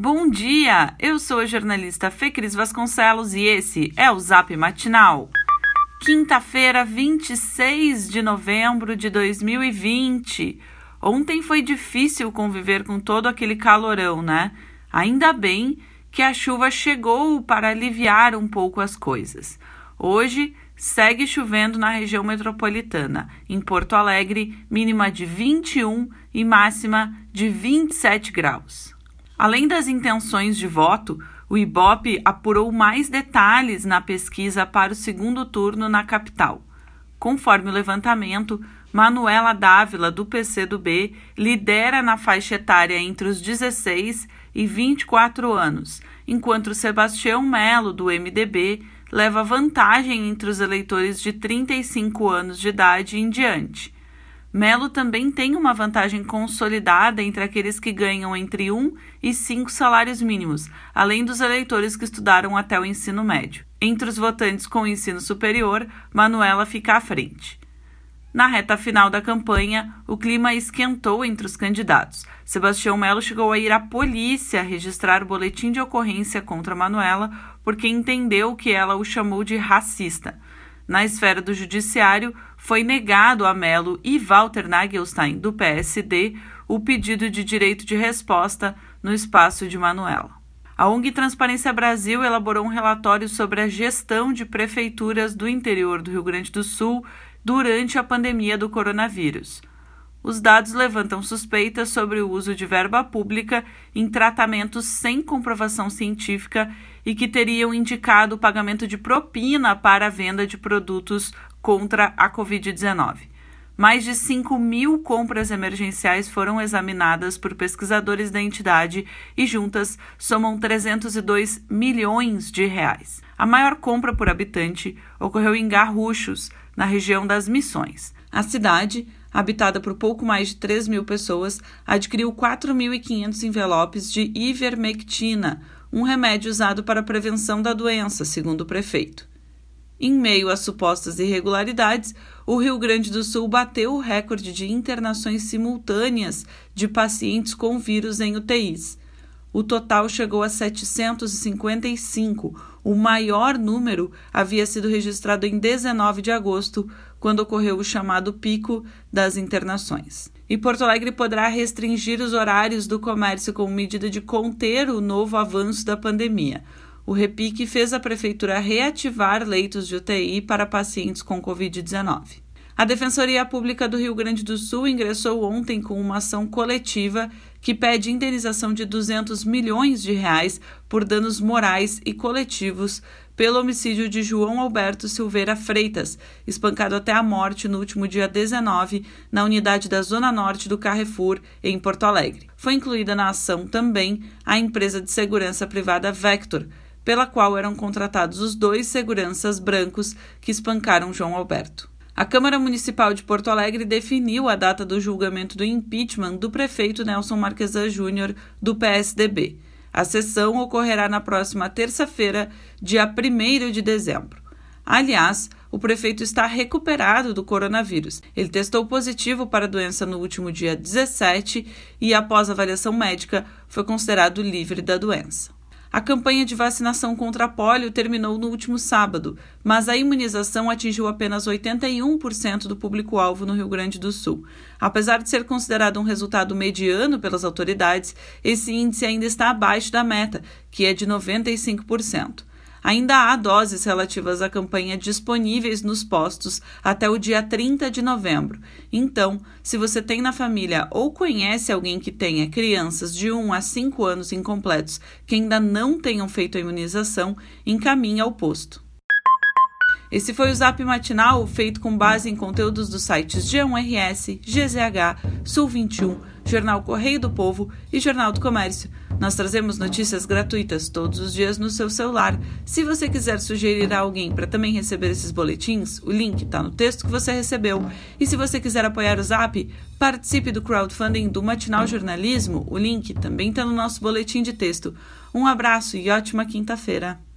Bom dia! Eu sou a jornalista Fê Cris Vasconcelos e esse é o Zap Matinal. Quinta-feira, 26 de novembro de 2020. Ontem foi difícil conviver com todo aquele calorão, né? Ainda bem que a chuva chegou para aliviar um pouco as coisas. Hoje segue chovendo na região metropolitana. Em Porto Alegre, mínima de 21 e máxima de 27 graus. Além das intenções de voto, o IBOP apurou mais detalhes na pesquisa para o segundo turno na capital. Conforme o levantamento, Manuela Dávila, do PCdoB, lidera na faixa etária entre os 16 e 24 anos, enquanto Sebastião Melo, do MDB, leva vantagem entre os eleitores de 35 anos de idade em diante. Melo também tem uma vantagem consolidada entre aqueles que ganham entre um e cinco salários mínimos, além dos eleitores que estudaram até o ensino médio. Entre os votantes com ensino superior, Manuela fica à frente. Na reta final da campanha, o clima esquentou entre os candidatos. Sebastião Melo chegou a ir à polícia registrar o boletim de ocorrência contra Manuela porque entendeu que ela o chamou de racista. Na esfera do judiciário, foi negado a Melo e Walter Nagelstein, do PSD, o pedido de direito de resposta no espaço de Manuela. A ONG Transparência Brasil elaborou um relatório sobre a gestão de prefeituras do interior do Rio Grande do Sul durante a pandemia do coronavírus. Os dados levantam suspeitas sobre o uso de verba pública em tratamentos sem comprovação científica e que teriam indicado o pagamento de propina para a venda de produtos contra a Covid-19. Mais de 5 mil compras emergenciais foram examinadas por pesquisadores da entidade e juntas somam 302 milhões de reais. A maior compra por habitante ocorreu em Garruchos, na região das Missões. A cidade habitada por pouco mais de 3 mil pessoas, adquiriu 4.500 envelopes de ivermectina, um remédio usado para a prevenção da doença, segundo o prefeito. Em meio às supostas irregularidades, o Rio Grande do Sul bateu o recorde de internações simultâneas de pacientes com vírus em UTIs. O total chegou a 755. O maior número havia sido registrado em 19 de agosto, quando ocorreu o chamado pico das internações. E Porto Alegre poderá restringir os horários do comércio como medida de conter o novo avanço da pandemia. O repique fez a prefeitura reativar leitos de UTI para pacientes com Covid-19. A Defensoria Pública do Rio Grande do Sul ingressou ontem com uma ação coletiva que pede indenização de 200 milhões de reais por danos morais e coletivos pelo homicídio de João Alberto Silveira Freitas, espancado até a morte no último dia 19 na unidade da Zona Norte do Carrefour, em Porto Alegre. Foi incluída na ação também a empresa de segurança privada Vector, pela qual eram contratados os dois seguranças brancos que espancaram João Alberto. A Câmara Municipal de Porto Alegre definiu a data do julgamento do impeachment do prefeito Nelson Marquesan Júnior, do PSDB. A sessão ocorrerá na próxima terça-feira, dia 1 de dezembro. Aliás, o prefeito está recuperado do coronavírus. Ele testou positivo para a doença no último dia 17 e, após avaliação médica, foi considerado livre da doença. A campanha de vacinação contra a polio terminou no último sábado, mas a imunização atingiu apenas 81% do público-alvo no Rio Grande do Sul. Apesar de ser considerado um resultado mediano pelas autoridades, esse índice ainda está abaixo da meta, que é de 95%. Ainda há doses relativas à campanha disponíveis nos postos até o dia 30 de novembro. Então, se você tem na família ou conhece alguém que tenha crianças de 1 a 5 anos incompletos que ainda não tenham feito a imunização, encaminhe ao posto. Esse foi o Zap Matinal, feito com base em conteúdos dos sites G1RS, GZH, Sul 21, Jornal Correio do Povo e Jornal do Comércio. Nós trazemos notícias gratuitas todos os dias no seu celular. Se você quiser sugerir a alguém para também receber esses boletins, o link está no texto que você recebeu. E se você quiser apoiar o Zap, participe do crowdfunding do Matinal Jornalismo. O link também está no nosso boletim de texto. Um abraço e ótima quinta-feira.